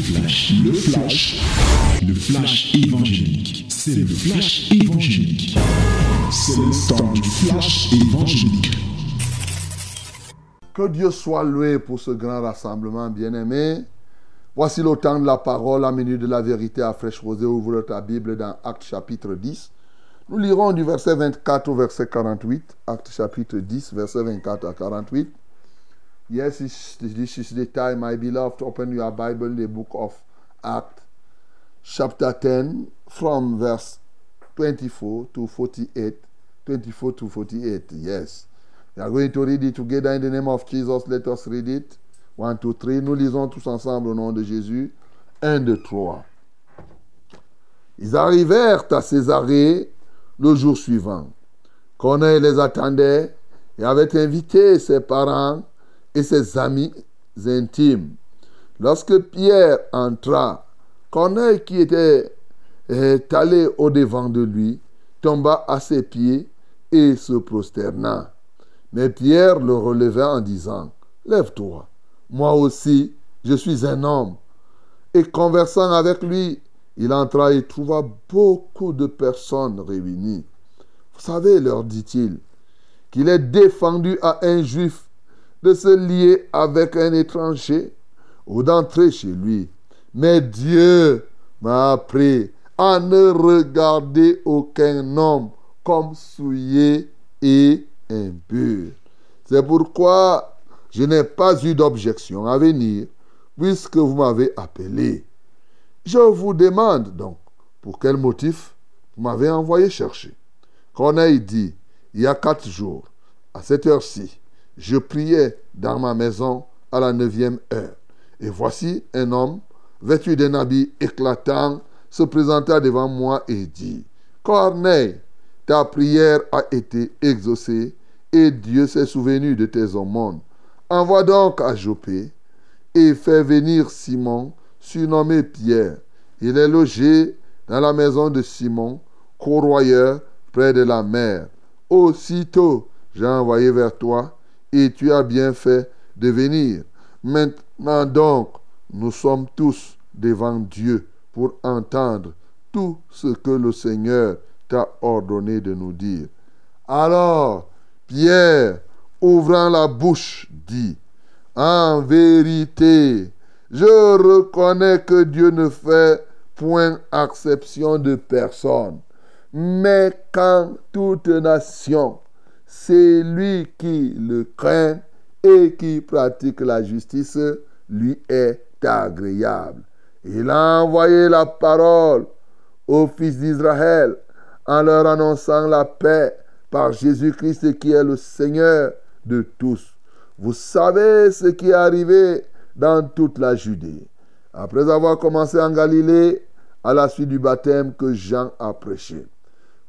flash, le flash, le flash évangélique. C'est le flash évangélique. C'est le temps du flash évangélique. Que Dieu soit loué pour ce grand rassemblement, bien-aimé. Voici le temps de la parole, la minute de la vérité à fraîche rosée. Ouvre ta Bible dans Acte chapitre 10. Nous lirons du verset 24 au verset 48. Acte chapitre 10, verset 24 à 48. Yes, this is the time, my beloved. Open your Bible, the book of Acts, chapter 10, from verse 24 to 48. 24 to 48, yes. We are going to read it together in the name of Jesus. Let us read it. 1, 2, 3. Nous lisons tous ensemble au nom de Jésus. 1, 2, 3. Ils arrivèrent à Césarée le jour suivant. Corneille les attendait et avait invité ses parents et ses amis intimes. Lorsque Pierre entra, Corneille qui était allé au-devant de lui tomba à ses pieds et se prosterna. Mais Pierre le releva en disant, Lève-toi, moi aussi, je suis un homme. Et conversant avec lui, il entra et trouva beaucoup de personnes réunies. Vous savez, leur dit-il, qu'il est défendu à un juif de se lier avec un étranger ou d'entrer chez lui. Mais Dieu m'a appris à ne regarder aucun homme comme souillé et impur. C'est pourquoi je n'ai pas eu d'objection à venir, puisque vous m'avez appelé. Je vous demande donc, pour quel motif vous m'avez envoyé chercher? Corneille dit, il y a quatre jours, à cette heure-ci, je priais dans ma maison à la neuvième heure. Et voici un homme, vêtu d'un habit éclatant, se présenta devant moi et dit, Corneille, ta prière a été exaucée et Dieu s'est souvenu de tes aumônes. Envoie donc à Jopé et fais venir Simon, surnommé Pierre. Il est logé dans la maison de Simon, corroyeur près de la mer. Aussitôt, j'ai envoyé vers toi et tu as bien fait de venir. Maintenant donc, nous sommes tous devant Dieu pour entendre tout ce que le Seigneur t'a ordonné de nous dire. Alors, Pierre, ouvrant la bouche, dit, En vérité, je reconnais que Dieu ne fait point exception de personne, mais quand toute nation c'est lui qui le craint et qui pratique la justice lui est agréable. Il a envoyé la parole aux fils d'Israël en leur annonçant la paix par Jésus-Christ qui est le Seigneur de tous. Vous savez ce qui est arrivé dans toute la Judée. Après avoir commencé en Galilée, à la suite du baptême que Jean a prêché.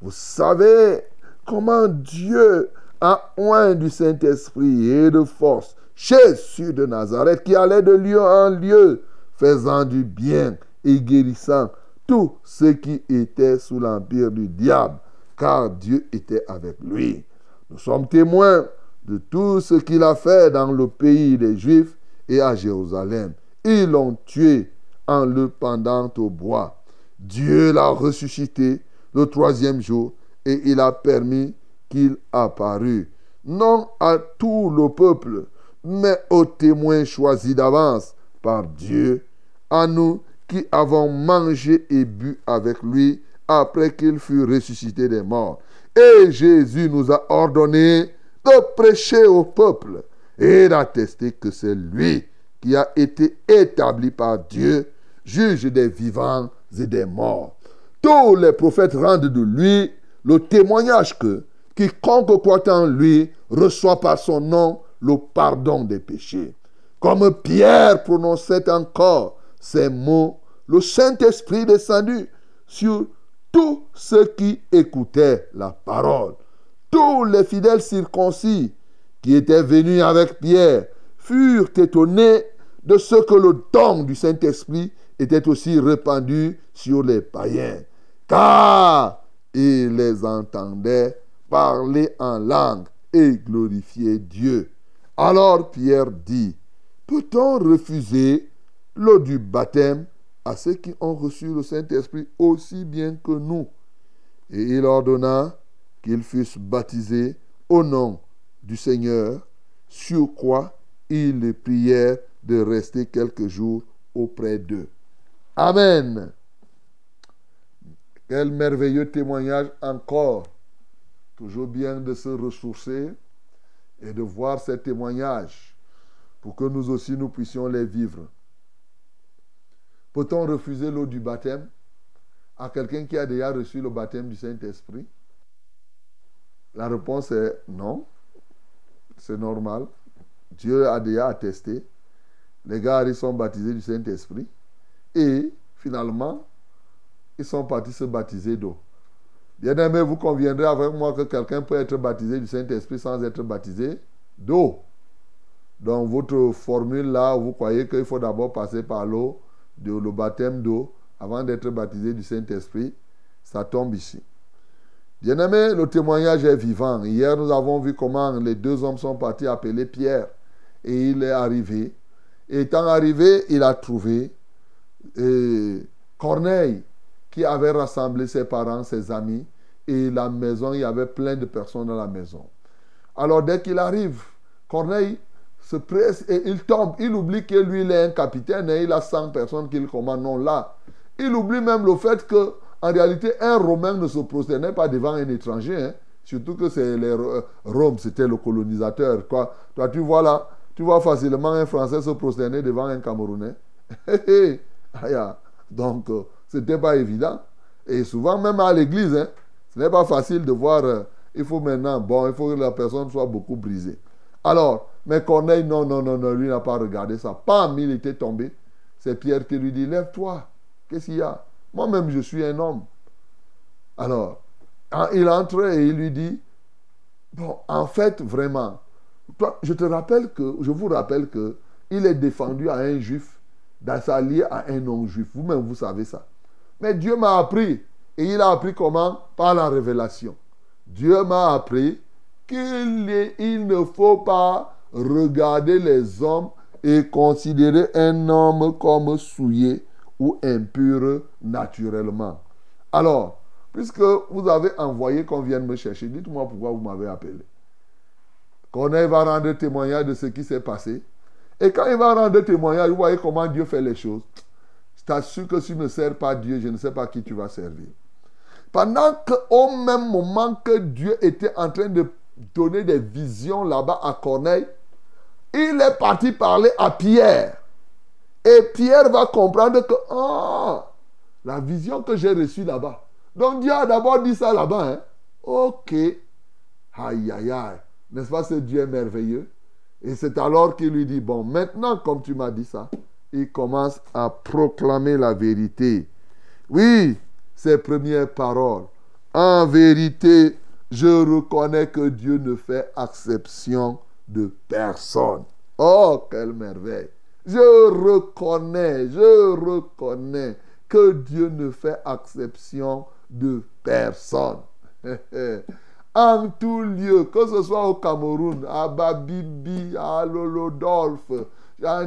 Vous savez comment Dieu a oint du Saint-Esprit et de force Jésus de Nazareth qui allait de lieu en lieu, faisant du bien et guérissant tous ceux qui étaient sous l'empire du diable, car Dieu était avec lui. Nous sommes témoins de tout ce qu'il a fait dans le pays des Juifs et à Jérusalem. Ils l'ont tué en le pendant au bois. Dieu l'a ressuscité le troisième jour et il a permis qu'il apparut, non à tout le peuple, mais aux témoins choisis d'avance par Dieu, à nous qui avons mangé et bu avec lui après qu'il fut ressuscité des morts. Et Jésus nous a ordonné de prêcher au peuple et d'attester que c'est lui qui a été établi par Dieu, juge des vivants et des morts. Tous les prophètes rendent de lui le témoignage que quiconque croit en lui reçoit par son nom le pardon des péchés. Comme Pierre prononçait encore ces mots, le Saint-Esprit descendu sur tous ceux qui écoutaient la parole. Tous les fidèles circoncis qui étaient venus avec Pierre furent étonnés de ce que le don du Saint-Esprit était aussi répandu sur les païens. Car il les entendait parler en langue et glorifier Dieu. Alors Pierre dit, peut-on refuser l'eau du baptême à ceux qui ont reçu le Saint-Esprit aussi bien que nous? Et il ordonna qu'ils fussent baptisés au nom du Seigneur, sur quoi ils les prièrent de rester quelques jours auprès d'eux. Amen. Quel merveilleux témoignage encore. Toujours bien de se ressourcer et de voir ces témoignages pour que nous aussi nous puissions les vivre. Peut-on refuser l'eau du baptême à quelqu'un qui a déjà reçu le baptême du Saint-Esprit? La réponse est non. C'est normal. Dieu a déjà attesté. Les gars, ils sont baptisés du Saint-Esprit. Et finalement, ils sont partis se baptiser d'eau. Bien aimé, vous conviendrez avec moi que quelqu'un peut être baptisé du Saint-Esprit sans être baptisé d'eau. Dans votre formule là, vous croyez qu'il faut d'abord passer par l'eau, le baptême d'eau, avant d'être baptisé du Saint-Esprit, ça tombe ici. Bien aimé, le témoignage est vivant. Hier, nous avons vu comment les deux hommes sont partis appeler Pierre. Et il est arrivé. Et étant arrivé, il a trouvé et Corneille qui avait rassemblé ses parents, ses amis, et la maison, il y avait plein de personnes dans la maison. Alors dès qu'il arrive, Corneille se presse et il tombe. Il oublie que lui, il est un capitaine et il a 100 personnes qu'il commande. Non, là. Il oublie même le fait que, en réalité, un Romain ne se prosternait pas devant un étranger. Hein. Surtout que c'est euh, Rome, c'était le colonisateur. Toi, tu vois là, tu vois facilement un Français se prosterner devant un Camerounais. Donc, ce n'était pas évident. Et souvent, même à l'église, hein, ce n'est pas facile de voir. Euh, il faut maintenant, bon, il faut que la personne soit beaucoup brisée. Alors, mais Corneille, non, non, non, non, lui n'a pas regardé ça. Pam, il était tombé. C'est Pierre qui lui dit, lève-toi. Qu'est-ce qu'il y a? Moi-même, je suis un homme. Alors, il entre et il lui dit, bon, en fait, vraiment, je te rappelle que, je vous rappelle que il est défendu à un juif s'allier à un non-juif. Vous-même, vous savez ça. Mais Dieu m'a appris. Et il a appris comment? Par la révélation. Dieu m'a appris qu'il il ne faut pas regarder les hommes et considérer un homme comme souillé ou impur naturellement. Alors, puisque vous avez envoyé qu'on vienne me chercher, dites-moi pourquoi vous m'avez appelé. Corneille va rendre témoignage de ce qui s'est passé. Et quand il va rendre témoignage, vous voyez comment Dieu fait les choses. Je t'assure que si tu ne sers pas Dieu, je ne sais pas qui tu vas servir. Pendant qu'au même moment que Dieu était en train de donner des visions là-bas à Corneille, il est parti parler à Pierre. Et Pierre va comprendre que, ah, la vision que j'ai reçue là-bas. Donc Dieu a d'abord dit ça là-bas. Hein? Ok. Aïe, aïe, aïe. N'est-ce pas ce Dieu merveilleux? Et c'est alors qu'il lui dit, bon, maintenant, comme tu m'as dit ça, il commence à proclamer la vérité. Oui, ses premières paroles. En vérité, je reconnais que Dieu ne fait exception de personne. Oh, quelle merveille. Je reconnais, je reconnais que Dieu ne fait exception de personne. en tout lieu, que ce soit au Cameroun, à Babibi, à Lolodolphe, à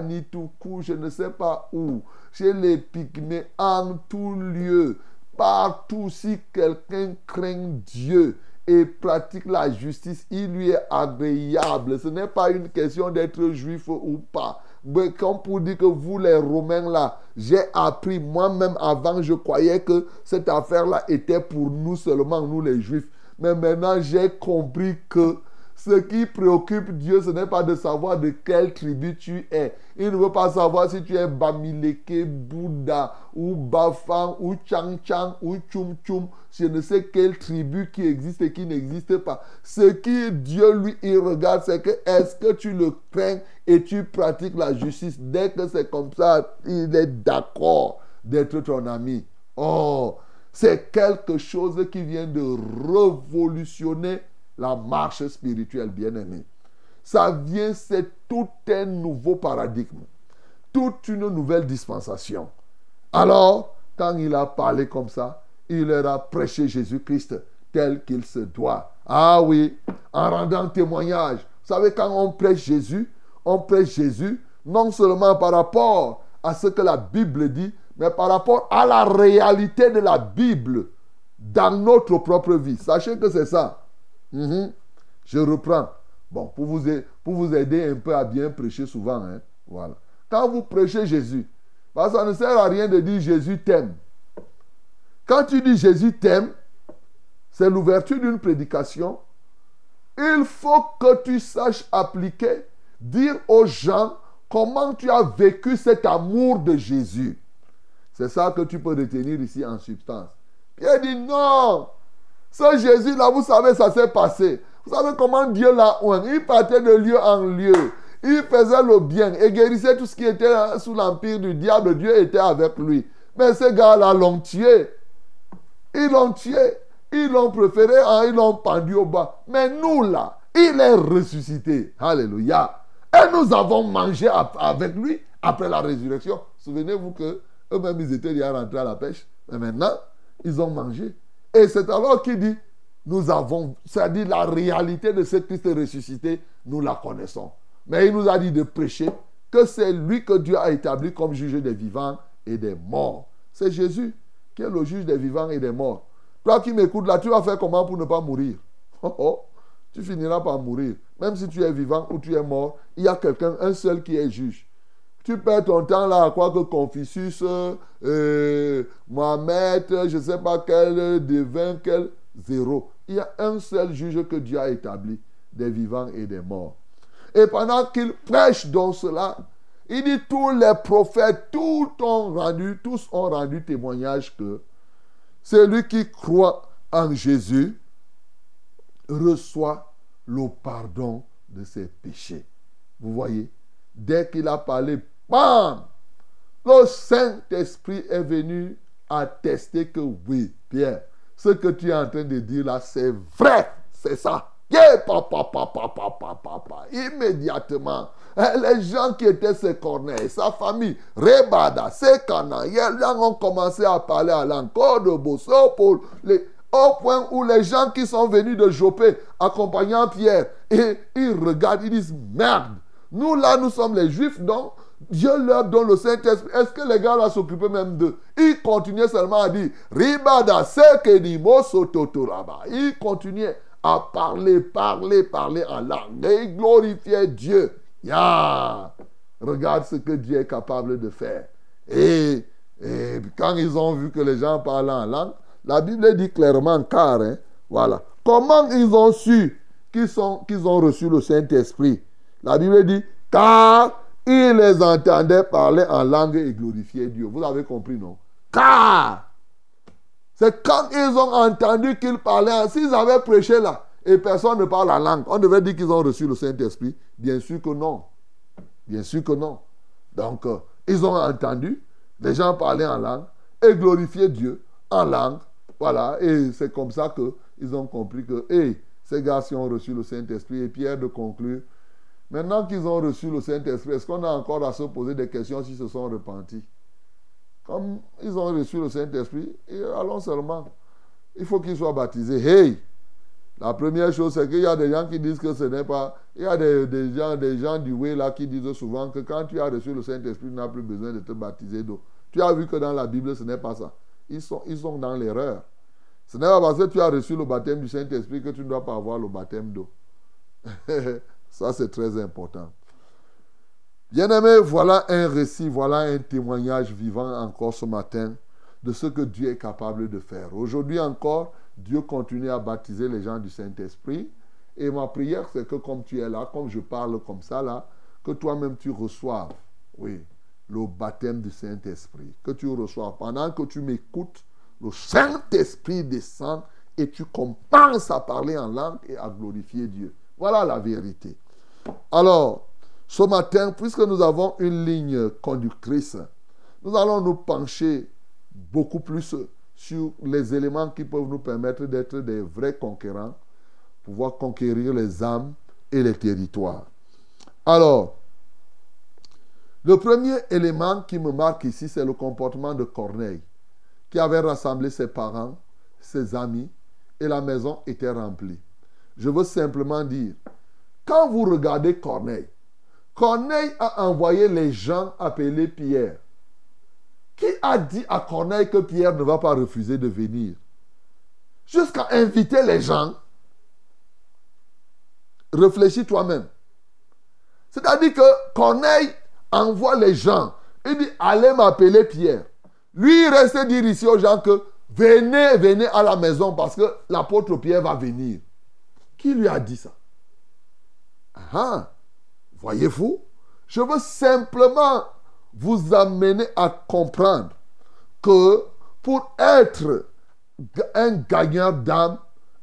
Nituku, je ne sais pas où, chez les Pygmées, en tout lieu, partout, si quelqu'un craint Dieu, et pratique la justice, il lui est agréable. Ce n'est pas une question d'être juif ou pas. Mais comme pour dire que vous, les Romains, là, j'ai appris moi-même avant, je croyais que cette affaire-là était pour nous seulement, nous les juifs. Mais maintenant, j'ai compris que ce qui préoccupe Dieu, ce n'est pas de savoir de quelle tribu tu es. Il ne veut pas savoir si tu es Bamileke, Bouddha, ou Bafan, ou Chang Chang, ou Chum Chum. Je ne sais quelle tribu qui existe et qui n'existe pas. Ce qui Dieu, lui, il regarde, c'est que est-ce que tu le crains et tu pratiques la justice? Dès que c'est comme ça, il est d'accord d'être ton ami. Oh, c'est quelque chose qui vient de révolutionner la marche spirituelle, bien-aimé. Ça vient, c'est tout un nouveau paradigme, toute une nouvelle dispensation. Alors, quand il a parlé comme ça, il leur a prêché Jésus-Christ tel qu'il se doit. Ah oui, en rendant témoignage. Vous savez, quand on prêche Jésus, on prêche Jésus non seulement par rapport à ce que la Bible dit, mais par rapport à la réalité de la Bible dans notre propre vie. Sachez que c'est ça. Mhm. Je reprends. Bon, pour vous, aider un peu à bien prêcher souvent. Hein, voilà. Quand vous prêchez Jésus, que ça ne sert à rien de dire Jésus t'aime. Quand tu dis Jésus t'aime, c'est l'ouverture d'une prédication. Il faut que tu saches appliquer, dire aux gens comment tu as vécu cet amour de Jésus. C'est ça que tu peux retenir ici en substance. Pierre dit non. Ce Jésus-là, vous savez, ça s'est passé. Vous savez comment Dieu l'a oint. Il partait de lieu en lieu. Il faisait le bien et guérissait tout ce qui était sous l'empire du diable. Dieu était avec lui. Mais ces gars-là l'ont tué. Ils l'ont tué. Ils l'ont préféré, hein, ils l'ont pendu au bas. Mais nous, là, il est ressuscité. Alléluia. Et nous avons mangé avec lui après la résurrection. Souvenez-vous que eux-mêmes, ils étaient déjà rentrés à la pêche. Mais maintenant, ils ont mangé. Et c'est alors qu'il dit, nous avons, c'est-à-dire la réalité de ce Christ ressuscité, nous la connaissons. Mais il nous a dit de prêcher que c'est lui que Dieu a établi comme juge des vivants et des morts. C'est Jésus qui est le juge des vivants et des morts. Toi qui m'écoutes là, tu vas faire comment pour ne pas mourir? Oh, oh, Tu finiras par mourir. Même si tu es vivant ou tu es mort, il y a quelqu'un, un seul qui est juge. Tu perds ton temps là à croire que Confucius, euh, Mohamed, je ne sais pas quel devin, quel zéro. Il y a un seul juge que Dieu a établi, des vivants et des morts. Et pendant qu'il prêche dans cela, il dit tous les prophètes, tous ont rendu, tous ont rendu témoignage que celui qui croit en Jésus reçoit le pardon de ses péchés. Vous voyez, dès qu'il a parlé, bam, le Saint-Esprit est venu attester que oui, Pierre, ce que tu es en train de dire là, c'est vrai, c'est ça. Immédiatement, les gens qui étaient ses corneilles, sa famille, Rebada, ses canards, ont commencé à parler à l'encore de Bosso, les, au point où les gens qui sont venus de Jopé, accompagnant Pierre, et ils regardent, ils disent, merde, nous là, nous sommes les Juifs, donc Dieu leur donne le Saint-Esprit. Est-ce que les gars là s'occupaient même d'eux? Ils continuaient seulement à dire Ribada Ils continuaient à parler, parler, parler en langue. Et ils glorifiaient Dieu. Ya Regarde ce que Dieu est capable de faire. Et, quand ils ont vu que les gens parlaient en langue, la Bible dit clairement car, hein, voilà. Comment ils ont su qu'ils ont reçu le Saint-Esprit? La Bible dit car il les entendait parler en langue et glorifier Dieu. Vous avez compris, non? Car c'est quand ils ont entendu qu'ils parlaient, s'ils avaient prêché là, et personne ne parle la langue, on devait dire qu'ils ont reçu le Saint-Esprit. Bien sûr que non. Bien sûr que non. Donc, euh, ils ont entendu les gens parler en langue et glorifier Dieu en langue. Voilà, et c'est comme ça qu'ils ont compris que, hé, ces gars, ci ont reçu le Saint-Esprit, et Pierre de conclure, Maintenant qu'ils ont reçu le Saint-Esprit, est-ce qu'on a encore à se poser des questions s'ils se sont repentis? Comme ils ont reçu le Saint-Esprit, allons seulement. Il faut qu'ils soient baptisés. Hey La première chose, c'est qu'il y a des gens qui disent que ce n'est pas. Il y a des, gens, des gens du way là qui disent souvent que quand tu as reçu le Saint-Esprit, tu n'as plus besoin de te baptiser d'eau. Tu as vu que dans la Bible, ce n'est pas ça. Ils sont, ils sont dans l'erreur. Ce n'est pas parce que tu as reçu le baptême du Saint-Esprit que tu ne dois pas avoir le baptême d'eau. Ça, c'est très important. Bien-aimé, voilà un récit, voilà un témoignage vivant encore ce matin de ce que Dieu est capable de faire. Aujourd'hui encore, Dieu continue à baptiser les gens du Saint-Esprit. Et ma prière, c'est que comme tu es là, comme je parle comme ça là, que toi-même tu reçoives, oui, le baptême du Saint-Esprit. Que tu reçoives. Pendant que tu m'écoutes, le Saint-Esprit descend et tu commences à parler en langue et à glorifier Dieu. Voilà la vérité. Alors, ce matin, puisque nous avons une ligne conductrice, nous allons nous pencher beaucoup plus sur les éléments qui peuvent nous permettre d'être des vrais conquérants, pouvoir conquérir les âmes et les territoires. Alors, le premier élément qui me marque ici, c'est le comportement de Corneille, qui avait rassemblé ses parents, ses amis, et la maison était remplie. Je veux simplement dire, quand vous regardez Corneille, Corneille a envoyé les gens appeler Pierre. Qui a dit à Corneille que Pierre ne va pas refuser de venir? Jusqu'à inviter les gens. Réfléchis toi-même. C'est-à-dire que Corneille envoie les gens. Il dit, allez m'appeler Pierre. Lui, il reste dire ici aux gens que venez, venez à la maison parce que l'apôtre Pierre va venir. Qui lui a dit ça? Ah, voyez-vous, je veux simplement vous amener à comprendre que pour être un gagnant d'âme,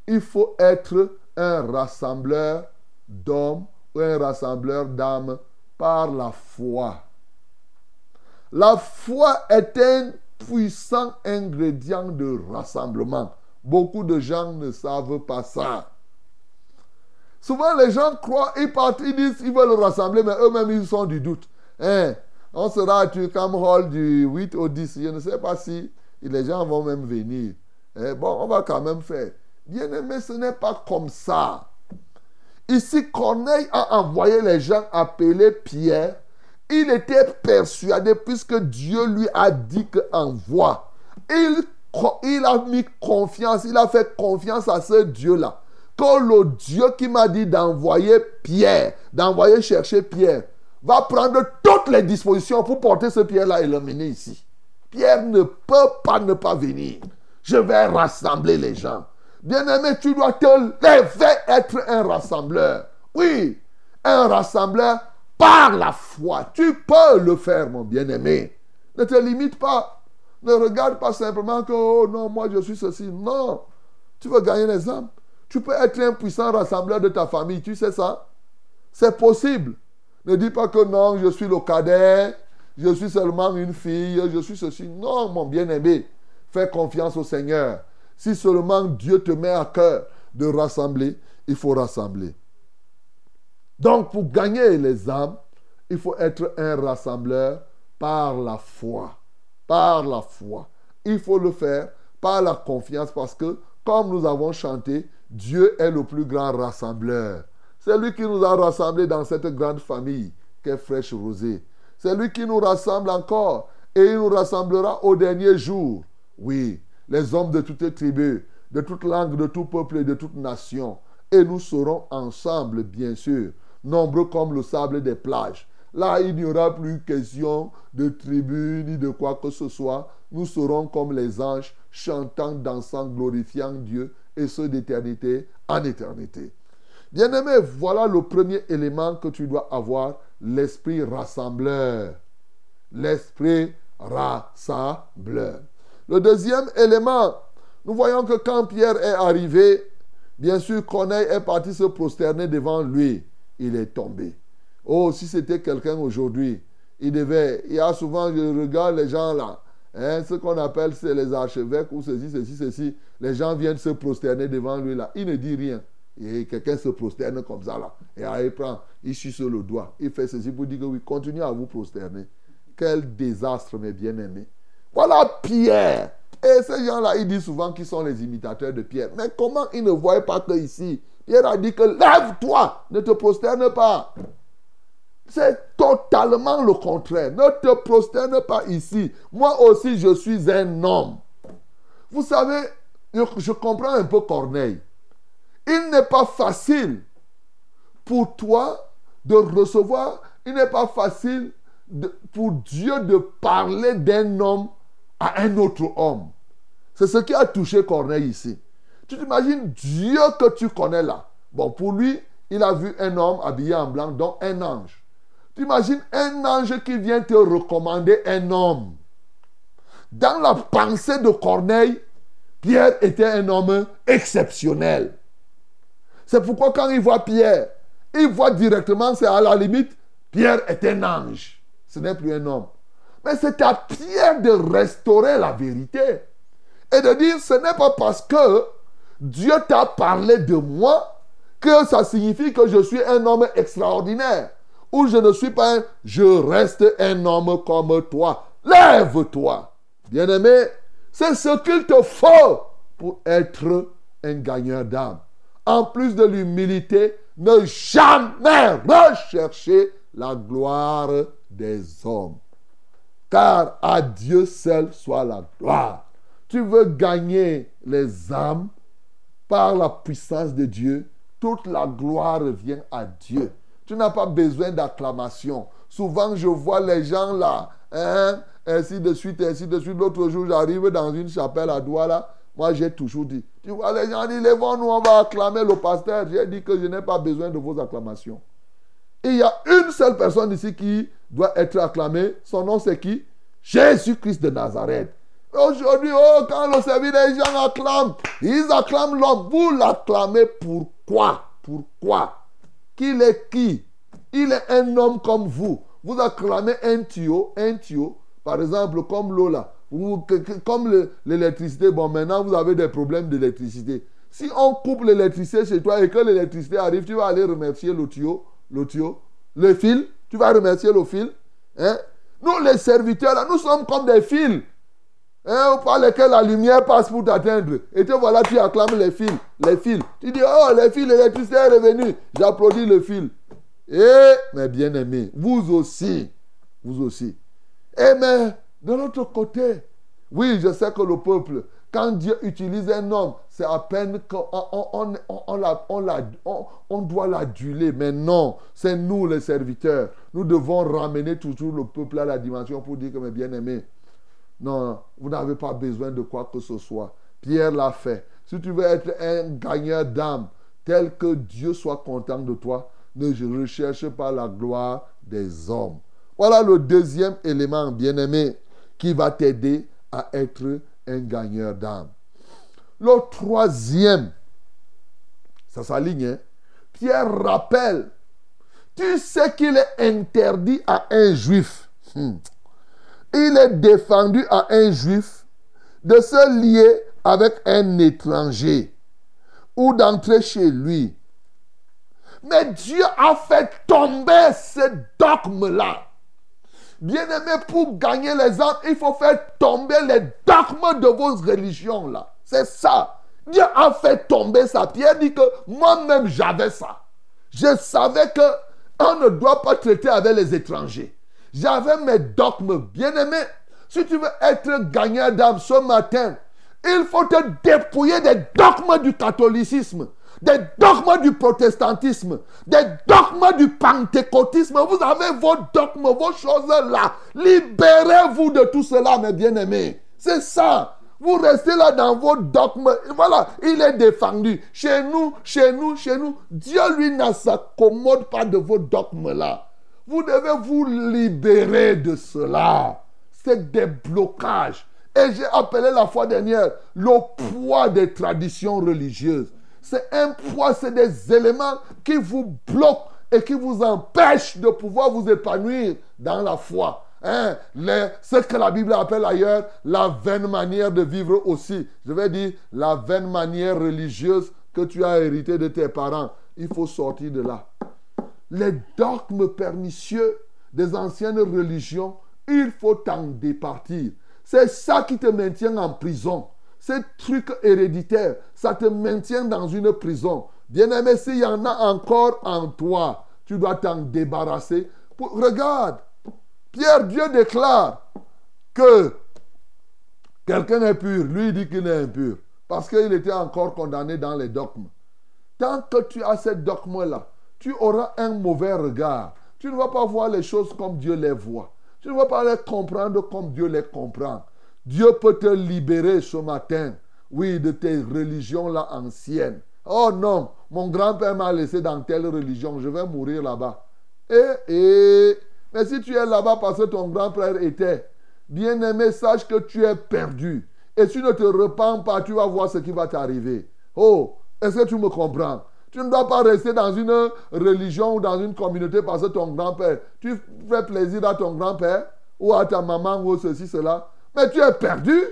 il faut être un rassembleur d'hommes ou un rassembleur d'âmes par la foi. La foi est un puissant ingrédient de rassemblement. Beaucoup de gens ne savent pas ça. Souvent, les gens croient, ils partent, ils disent, ils veulent rassembler, mais eux-mêmes, ils sont du doute. Hein? On sera à Turcam Hall du 8 au 10. Je ne sais pas si les gens vont même venir. Eh, bon, on va quand même faire. Bien aimé, ce n'est pas comme ça. Ici, Corneille a envoyé les gens appeler Pierre. Il était persuadé, puisque Dieu lui a dit qu'envoie. Il, il a mis confiance, il a fait confiance à ce Dieu-là. Que le Dieu qui m'a dit d'envoyer Pierre, d'envoyer chercher Pierre, va prendre toutes les dispositions pour porter ce Pierre-là et l'emmener ici. Pierre ne peut pas ne pas venir. Je vais rassembler les gens. Bien-aimé, tu dois te lever, être un rassembleur. Oui, un rassembleur par la foi. Tu peux le faire, mon bien-aimé. Ne te limite pas. Ne regarde pas simplement que, oh non, moi je suis ceci. Non. Tu veux gagner les âmes? Tu peux être un puissant rassembleur de ta famille. Tu sais ça C'est possible. Ne dis pas que non, je suis le cadet. Je suis seulement une fille. Je suis ceci. Non, mon bien-aimé. Fais confiance au Seigneur. Si seulement Dieu te met à cœur de rassembler, il faut rassembler. Donc pour gagner les âmes, il faut être un rassembleur par la foi. Par la foi. Il faut le faire par la confiance parce que, comme nous avons chanté, Dieu est le plus grand rassembleur. C'est lui qui nous a rassemblés dans cette grande famille qu'est Fraîche Rosée. C'est lui qui nous rassemble encore et il nous rassemblera au dernier jour. Oui, les hommes de toutes tribus, de toute langue, de tout peuple et de toute nation. Et nous serons ensemble, bien sûr, nombreux comme le sable des plages. Là, il n'y aura plus question de tribus ni de quoi que ce soit. Nous serons comme les anges, chantant, dansant, glorifiant Dieu, et ce d'éternité en éternité. Bien-aimé, voilà le premier élément que tu dois avoir, l'esprit rassembleur. L'esprit rassembleur. Le deuxième élément, nous voyons que quand Pierre est arrivé, bien sûr, Corneille est parti se prosterner devant lui. Il est tombé. Oh, si c'était quelqu'un aujourd'hui, il devait. Il y a souvent, je regarde les gens là, hein, ce qu'on appelle c'est les archevêques ou ceci, ceci, ceci. Les gens viennent se prosterner devant lui là. Il ne dit rien. Et quelqu'un se prosterne comme ça là. Et là, il prend, il suce le doigt. Il fait ceci pour dire que oui, continuez à vous prosterner. Quel désastre, mes bien-aimés. Voilà Pierre. Et ces gens-là, ils disent souvent qu'ils sont les imitateurs de Pierre. Mais comment ils ne voient pas que ici, Pierre a dit que lève-toi, ne te prosterne pas. C'est totalement le contraire. Ne te prosterne pas ici. Moi aussi, je suis un homme. Vous savez, je comprends un peu Corneille. Il n'est pas facile pour toi de recevoir, il n'est pas facile pour Dieu de parler d'un homme à un autre homme. C'est ce qui a touché Corneille ici. Tu t'imagines Dieu que tu connais là. Bon, pour lui, il a vu un homme habillé en blanc, donc un ange. Tu imagines un ange qui vient te recommander un homme. Dans la pensée de Corneille, Pierre était un homme exceptionnel. C'est pourquoi quand il voit Pierre, il voit directement, c'est à la limite, Pierre est un ange. Ce n'est plus un homme. Mais c'est à Pierre de restaurer la vérité. Et de dire, ce n'est pas parce que Dieu t'a parlé de moi que ça signifie que je suis un homme extraordinaire. Ou je ne suis pas un, je reste un homme comme toi. Lève-toi. Bien-aimé, c'est ce qu'il te faut pour être un gagneur d'âme. En plus de l'humilité, ne jamais rechercher la gloire des hommes. Car à Dieu seul soit la gloire. Tu veux gagner les âmes par la puissance de Dieu. Toute la gloire revient à Dieu. Tu n'as pas besoin d'acclamation. Souvent, je vois les gens là, hein, ainsi de suite, ainsi de suite. L'autre jour, j'arrive dans une chapelle à Douala. Moi, j'ai toujours dit, tu vois, les gens disent, lèvons-nous, on va acclamer le pasteur. J'ai dit que je n'ai pas besoin de vos acclamations. il y a une seule personne ici qui doit être acclamée. Son nom, c'est qui? Jésus-Christ de Nazareth. Aujourd'hui, oh, quand le service des gens acclament, ils acclament l'homme. Vous l'acclamez pourquoi? Pourquoi? Qu'il est qui? Il est un homme comme vous. Vous acclamez un tuyau, un tuyau, par exemple, comme l'eau là. comme l'électricité, bon, maintenant vous avez des problèmes d'électricité. Si on coupe l'électricité chez toi et que l'électricité arrive, tu vas aller remercier le tuyau, le tuyau, le fil, tu vas remercier le fil. Hein? Nous, les serviteurs, là, nous sommes comme des fils hein, par lesquels la lumière passe pour t'atteindre. Et te voilà, tu acclames les fils, les fils. Tu dis, oh, les fils, l'électricité est revenue. J'applaudis le fil. Et, mes bien-aimés, vous aussi, vous aussi. Et mais, de l'autre côté, oui, je sais que le peuple, quand Dieu utilise un homme, c'est à peine qu'on on, on, on, doit l'aduler. Mais non, c'est nous les serviteurs. Nous devons ramener toujours le peuple à la dimension pour dire que mes bien-aimés, non, vous n'avez pas besoin de quoi que ce soit. Pierre l'a fait. Si tu veux être un gagneur d'âme, tel que Dieu soit content de toi, ne recherche pas la gloire des hommes. Voilà le deuxième élément, bien-aimé, qui va t'aider à être un gagneur d'âme. Le troisième, ça s'aligne, hein? Pierre rappelle, tu sais qu'il est interdit à un juif. Hmm. Il est défendu à un juif de se lier avec un étranger ou d'entrer chez lui. Mais Dieu a fait tomber ce dogme-là. Bien-aimé, pour gagner les âmes, il faut faire tomber les dogmes de vos religions là. C'est ça. Dieu a fait tomber ça. Pierre dit que moi-même j'avais ça. Je savais que on ne doit pas traiter avec les étrangers. J'avais mes dogmes. Bien-aimé, si tu veux être gagnant d'âme ce matin, il faut te dépouiller des dogmes du catholicisme des dogmes du protestantisme, des dogmes du pentecôtisme. Vous avez vos dogmes, vos choses là. Libérez-vous de tout cela, mes bien-aimés. C'est ça. Vous restez là dans vos dogmes. Voilà, il est défendu. Chez nous, chez nous, chez nous, Dieu, lui, ne s'accommode pas de vos dogmes là. Vous devez vous libérer de cela. C'est des blocages. Et j'ai appelé la fois dernière le poids des traditions religieuses c'est un poids, c'est des éléments qui vous bloquent et qui vous empêchent de pouvoir vous épanouir dans la foi. Hein? ce que la Bible appelle ailleurs la vaine manière de vivre aussi. Je vais dire la vaine manière religieuse que tu as hérité de tes parents. Il faut sortir de là. Les dogmes pernicieux des anciennes religions, il faut t'en départir. C'est ça qui te maintient en prison. Ce truc héréditaire, ça te maintient dans une prison. Bien-aimé, s'il y en a encore en toi, tu dois t'en débarrasser. Regarde, Pierre, Dieu déclare que quelqu'un est pur. Lui, il dit qu'il est impur. Parce qu'il était encore condamné dans les dogmes. Tant que tu as ces dogmes-là, tu auras un mauvais regard. Tu ne vas pas voir les choses comme Dieu les voit. Tu ne vas pas les comprendre comme Dieu les comprend. Dieu peut te libérer ce matin, oui, de tes religions-là anciennes. Oh non, mon grand-père m'a laissé dans telle religion, je vais mourir là-bas. Et, et, mais si tu es là-bas parce que ton grand-père était, bien-aimé, sache que tu es perdu. Et si tu ne te repens pas, tu vas voir ce qui va t'arriver. Oh, est-ce que tu me comprends? Tu ne dois pas rester dans une religion ou dans une communauté parce que ton grand-père, tu fais plaisir à ton grand-père ou à ta maman ou ceci, cela. Mais tu es perdu.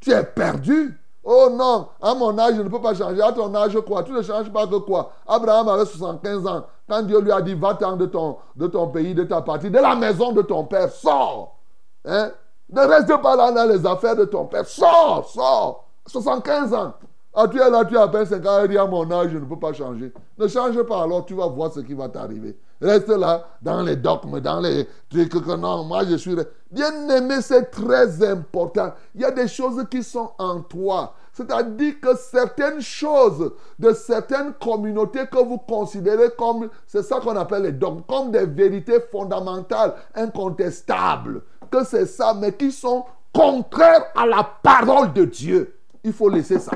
Tu es perdu. Oh non, à mon âge, je ne peux pas changer. À ton âge, quoi? Tu ne changes pas de quoi? Abraham avait 75 ans. Quand Dieu lui a dit, va-t'en de ton, de pays, de ta partie, de la maison de ton père, sors. Hein? Ne reste pas là dans les affaires de ton père. Sors, sors. 75 ans. Ah, tu es là, tu as à peine 5 ans, il à mon âge, je ne peux pas changer. Ne change pas alors, tu vas voir ce qui va t'arriver. reste là dans les dogmes, dans les trucs que non, moi je suis... Bien aimé, c'est très important. Il y a des choses qui sont en toi. C'est-à-dire que certaines choses de certaines communautés que vous considérez comme, c'est ça qu'on appelle les dogmes, comme des vérités fondamentales, incontestables, que c'est ça, mais qui sont contraires à la parole de Dieu. Il faut laisser ça.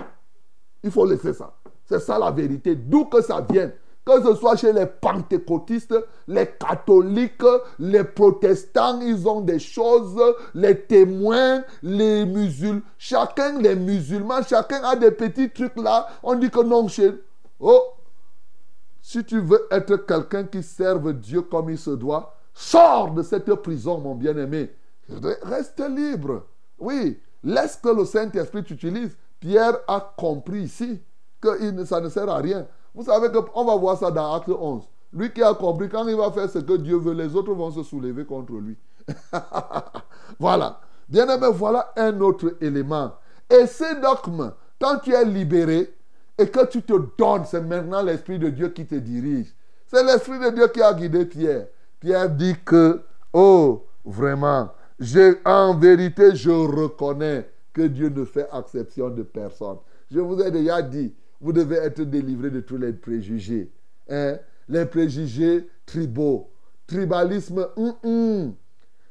Il faut laisser ça. C'est ça la vérité. D'où que ça vienne. Que ce soit chez les pentecôtistes, les catholiques, les protestants, ils ont des choses, les témoins, les musulmans. Chacun, les musulmans, chacun a des petits trucs là. On dit que non, chez. Oh! Si tu veux être quelqu'un qui serve Dieu comme il se doit, sors de cette prison, mon bien-aimé. Reste libre. Oui, laisse que le Saint-Esprit t'utilise. Pierre a compris ici que ça ne sert à rien. Vous savez qu'on va voir ça dans Acte 11. Lui qui a compris, quand il va faire ce que Dieu veut, les autres vont se soulever contre lui. voilà. Bien aimé, voilà un autre élément. Et ces dogmes, quand tu es libéré et que tu te donnes, c'est maintenant l'Esprit de Dieu qui te dirige. C'est l'Esprit de Dieu qui a guidé Pierre. Pierre dit que, oh, vraiment, en vérité, je reconnais que Dieu ne fait exception de personne. Je vous ai déjà dit, vous devez être délivré de tous les préjugés. Hein? Les préjugés tribaux. Tribalisme, hum, hum.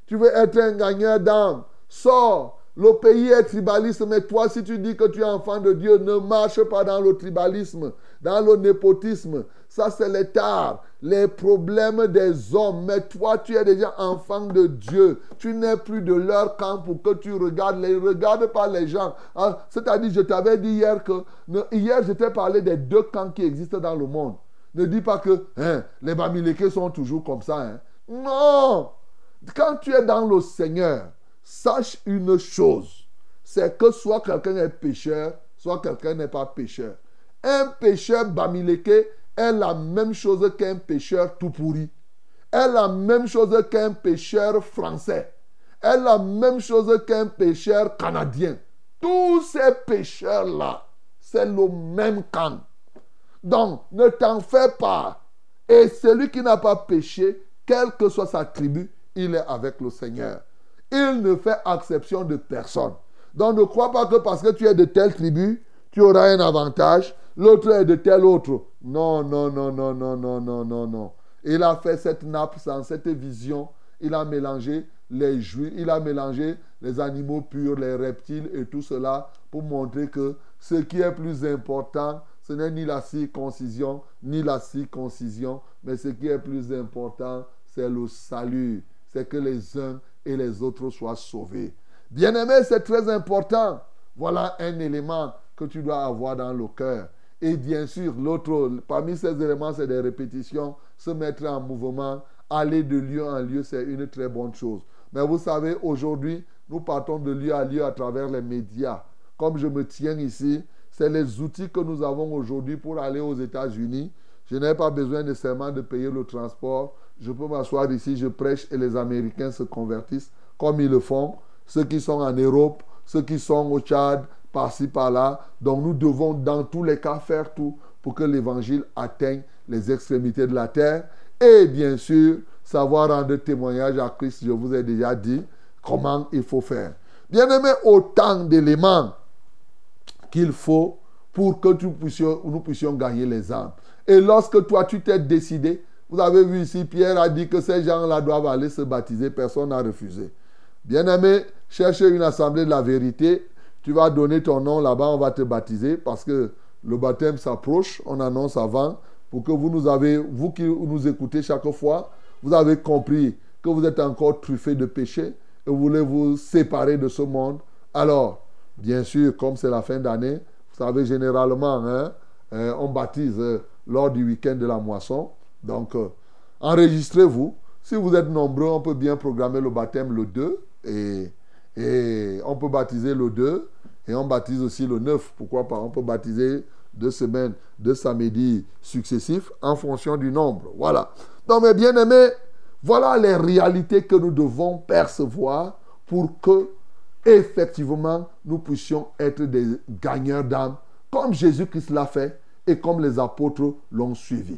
tu veux être un gagneur d'âme. Sors. Le pays est tribaliste, mais toi, si tu dis que tu es enfant de Dieu, ne marche pas dans le tribalisme, dans le népotisme. Ça, c'est l'état, les problèmes des hommes. Mais toi, tu es déjà enfant de Dieu. Tu n'es plus de leur camp pour que tu regardes. Les regarde pas les gens. Ah, c'est-à-dire, je t'avais dit hier que. Hier, je t'ai parlé des deux camps qui existent dans le monde. Ne dis pas que hein, les Bamileke sont toujours comme ça. Hein. Non! Quand tu es dans le Seigneur, sache une chose, c'est que soit quelqu'un est pécheur, soit quelqu'un n'est pas pécheur. Un pécheur bamileke est la même chose qu'un pécheur tout pourri. Est la même chose qu'un pécheur français. Est la même chose qu'un pécheur canadien. Tous ces pécheurs-là, c'est le même camp. Donc, ne t'en fais pas. Et celui qui n'a pas péché, quelle que soit sa tribu, il est avec le Seigneur. Il ne fait exception de personne. Donc ne crois pas que parce que tu es de telle tribu, tu auras un avantage, l'autre est de tel autre. Non, non, non, non, non, non, non, non, non. Il a fait cette nappe sans cette vision. Il a mélangé les juifs, il a mélangé les animaux purs, les reptiles et tout cela pour montrer que ce qui est plus important, ce n'est ni la circoncision, ni la circoncision, mais ce qui est plus important, c'est le salut. C'est que les uns et les autres soient sauvés. Bien-aimé, c'est très important. Voilà un élément que tu dois avoir dans le cœur. Et bien sûr, l'autre, parmi ces éléments, c'est des répétitions, se mettre en mouvement, aller de lieu en lieu, c'est une très bonne chose. Mais vous savez, aujourd'hui, nous partons de lieu à lieu à travers les médias. Comme je me tiens ici, c'est les outils que nous avons aujourd'hui pour aller aux États-Unis. Je n'ai pas besoin nécessairement de payer le transport. Je peux m'asseoir ici, je prêche et les Américains se convertissent comme ils le font. Ceux qui sont en Europe, ceux qui sont au Tchad, par-ci, par-là. Donc nous devons dans tous les cas faire tout pour que l'évangile atteigne les extrémités de la terre. Et bien sûr, savoir rendre témoignage à Christ, je vous ai déjà dit comment il faut faire. Bien aimé, autant d'éléments qu'il faut pour que nous puissions gagner les âmes. Et lorsque toi, tu t'es décidé, vous avez vu ici, Pierre a dit que ces gens-là doivent aller se baptiser. Personne n'a refusé. Bien-aimé, cherchez une assemblée de la vérité. Tu vas donner ton nom là-bas, on va te baptiser parce que le baptême s'approche. On annonce avant pour que vous nous avez, vous qui nous écoutez chaque fois, vous avez compris que vous êtes encore truffé de péché et vous voulez vous séparer de ce monde. Alors, bien sûr, comme c'est la fin d'année, vous savez généralement, hein, euh, on baptise euh, lors du week-end de la moisson. Donc, euh, enregistrez-vous. Si vous êtes nombreux, on peut bien programmer le baptême le 2 et, on peut baptiser le 2 et on baptise aussi le 9. Pourquoi pas? On peut baptiser deux semaines, deux samedis successifs en fonction du nombre. Voilà. Donc, mes bien-aimés, voilà les réalités que nous devons percevoir pour que, effectivement, nous puissions être des gagneurs d'âme, comme Jésus-Christ l'a fait et comme les apôtres l'ont suivi.